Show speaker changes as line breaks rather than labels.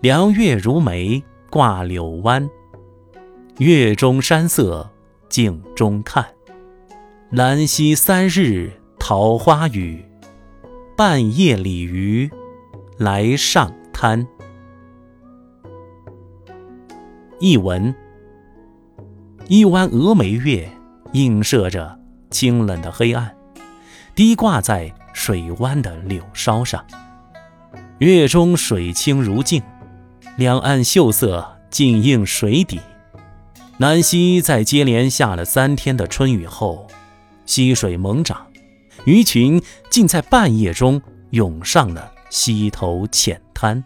凉月如眉挂柳湾。月中山色镜中看，兰溪三日桃花雨，半夜鲤鱼来上滩。译文：一弯峨眉月映射着清冷的黑暗，低挂在水湾的柳梢上。月中水清如镜，两岸秀色尽映水底。南溪在接连下了三天的春雨后，溪水猛涨，鱼群竟在半夜中涌上了溪头浅滩。